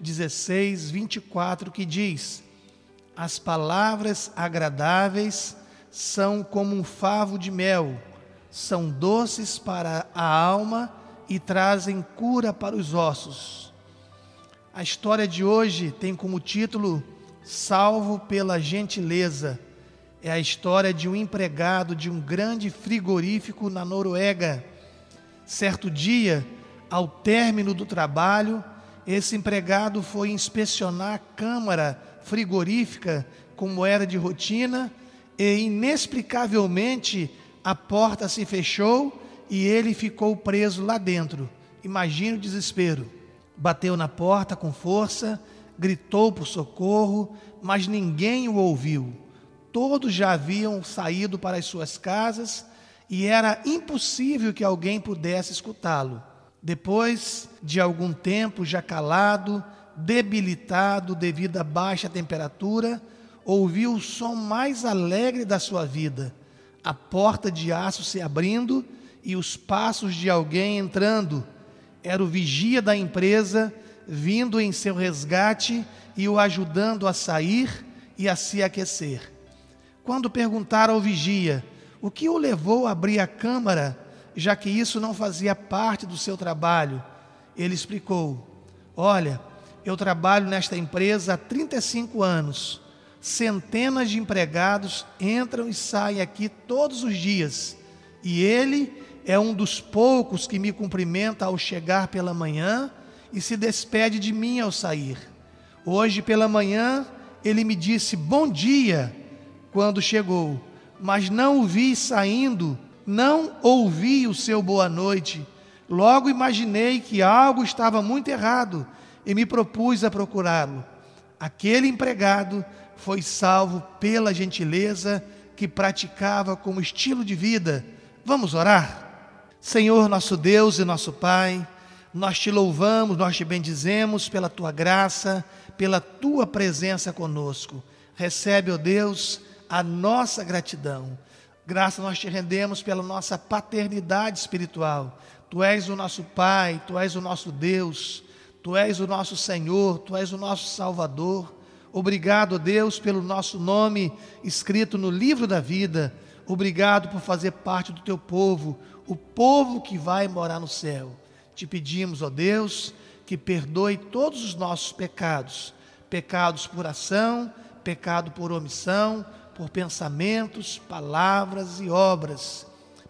16, 24, que diz: As palavras agradáveis são como um favo de mel, são doces para a alma e trazem cura para os ossos. A história de hoje tem como título Salvo pela Gentileza. É a história de um empregado de um grande frigorífico na Noruega. Certo dia, ao término do trabalho, esse empregado foi inspecionar a câmara frigorífica, como era de rotina, e inexplicavelmente a porta se fechou e ele ficou preso lá dentro. Imagine o desespero. Bateu na porta com força, gritou por socorro, mas ninguém o ouviu. Todos já haviam saído para as suas casas e era impossível que alguém pudesse escutá-lo. Depois de algum tempo já calado, debilitado devido à baixa temperatura, ouviu o som mais alegre da sua vida: a porta de aço se abrindo e os passos de alguém entrando. Era o vigia da empresa vindo em seu resgate e o ajudando a sair e a se aquecer. Quando perguntaram ao vigia o que o levou a abrir a câmara, já que isso não fazia parte do seu trabalho. Ele explicou: Olha, eu trabalho nesta empresa há 35 anos. Centenas de empregados entram e saem aqui todos os dias. E ele é um dos poucos que me cumprimenta ao chegar pela manhã e se despede de mim ao sair. Hoje pela manhã ele me disse bom dia quando chegou, mas não o vi saindo não ouvi o seu boa noite. Logo imaginei que algo estava muito errado e me propus a procurá-lo. Aquele empregado foi salvo pela gentileza que praticava como estilo de vida. Vamos orar? Senhor, nosso Deus e nosso Pai, nós te louvamos, nós te bendizemos pela tua graça, pela tua presença conosco. Recebe, ó Deus, a nossa gratidão. Graças nós te rendemos pela nossa paternidade espiritual. Tu és o nosso Pai, Tu és o nosso Deus, Tu és o nosso Senhor, Tu és o nosso Salvador. Obrigado, Deus, pelo nosso nome escrito no livro da vida. Obrigado por fazer parte do Teu povo, o povo que vai morar no céu. Te pedimos, ó Deus, que perdoe todos os nossos pecados, pecados por ação, pecado por omissão, por pensamentos, palavras e obras.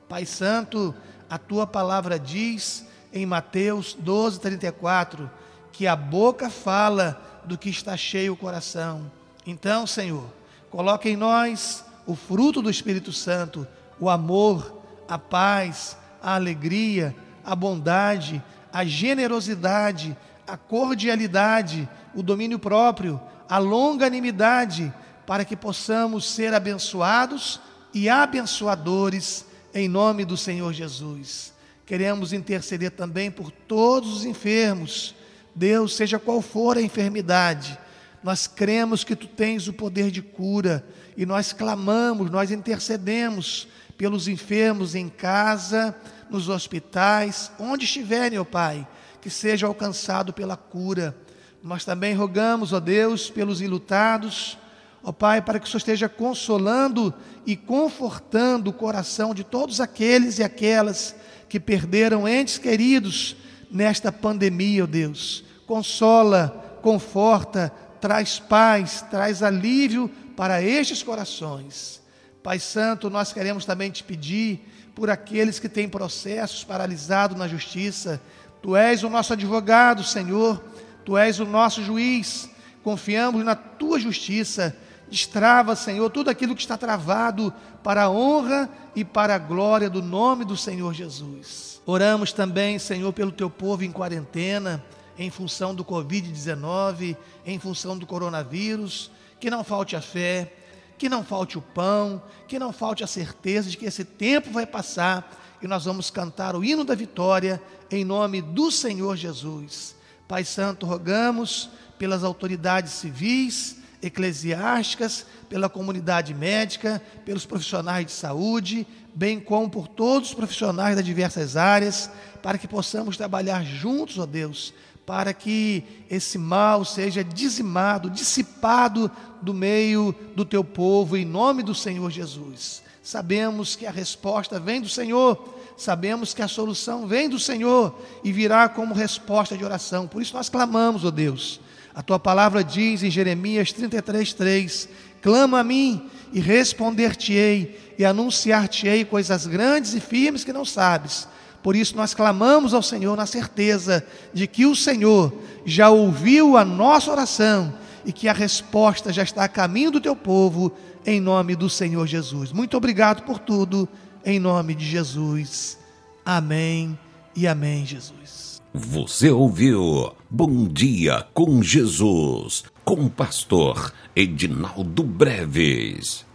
Pai Santo, a tua palavra diz em Mateus 12, 34, que a boca fala do que está cheio o coração. Então, Senhor, coloque em nós o fruto do Espírito Santo, o amor, a paz, a alegria, a bondade, a generosidade, a cordialidade, o domínio próprio, a longanimidade, para que possamos ser abençoados e abençoadores em nome do Senhor Jesus. Queremos interceder também por todos os enfermos. Deus, seja qual for a enfermidade, nós cremos que tu tens o poder de cura e nós clamamos, nós intercedemos pelos enfermos em casa, nos hospitais, onde estiverem, ó Pai, que seja alcançado pela cura. Nós também rogamos, ó Deus, pelos enlutados, Ó Pai, para que o Senhor esteja consolando e confortando o coração de todos aqueles e aquelas que perderam entes queridos nesta pandemia, ó Deus. Consola, conforta, traz paz, traz alívio para estes corações. Pai Santo, nós queremos também te pedir por aqueles que têm processos paralisados na justiça. Tu és o nosso advogado, Senhor, tu és o nosso juiz. Confiamos na tua justiça Destrava, Senhor, tudo aquilo que está travado para a honra e para a glória do nome do Senhor Jesus. Oramos também, Senhor, pelo teu povo em quarentena, em função do Covid-19, em função do coronavírus, que não falte a fé, que não falte o pão, que não falte a certeza de que esse tempo vai passar e nós vamos cantar o hino da vitória em nome do Senhor Jesus. Pai Santo, rogamos pelas autoridades civis, eclesiásticas, pela comunidade médica, pelos profissionais de saúde, bem como por todos os profissionais das diversas áreas, para que possamos trabalhar juntos, ó Deus, para que esse mal seja dizimado, dissipado do meio do teu povo, em nome do Senhor Jesus. Sabemos que a resposta vem do Senhor, sabemos que a solução vem do Senhor e virá como resposta de oração. Por isso nós clamamos, ó Deus. A tua palavra diz em Jeremias 33, 3: Clama a mim e responder-te-ei e anunciar-te-ei coisas grandes e firmes que não sabes. Por isso nós clamamos ao Senhor na certeza de que o Senhor já ouviu a nossa oração e que a resposta já está a caminho do teu povo, em nome do Senhor Jesus. Muito obrigado por tudo, em nome de Jesus. Amém e amém, Jesus. Você ouviu Bom Dia com Jesus, com o pastor Edinaldo Breves.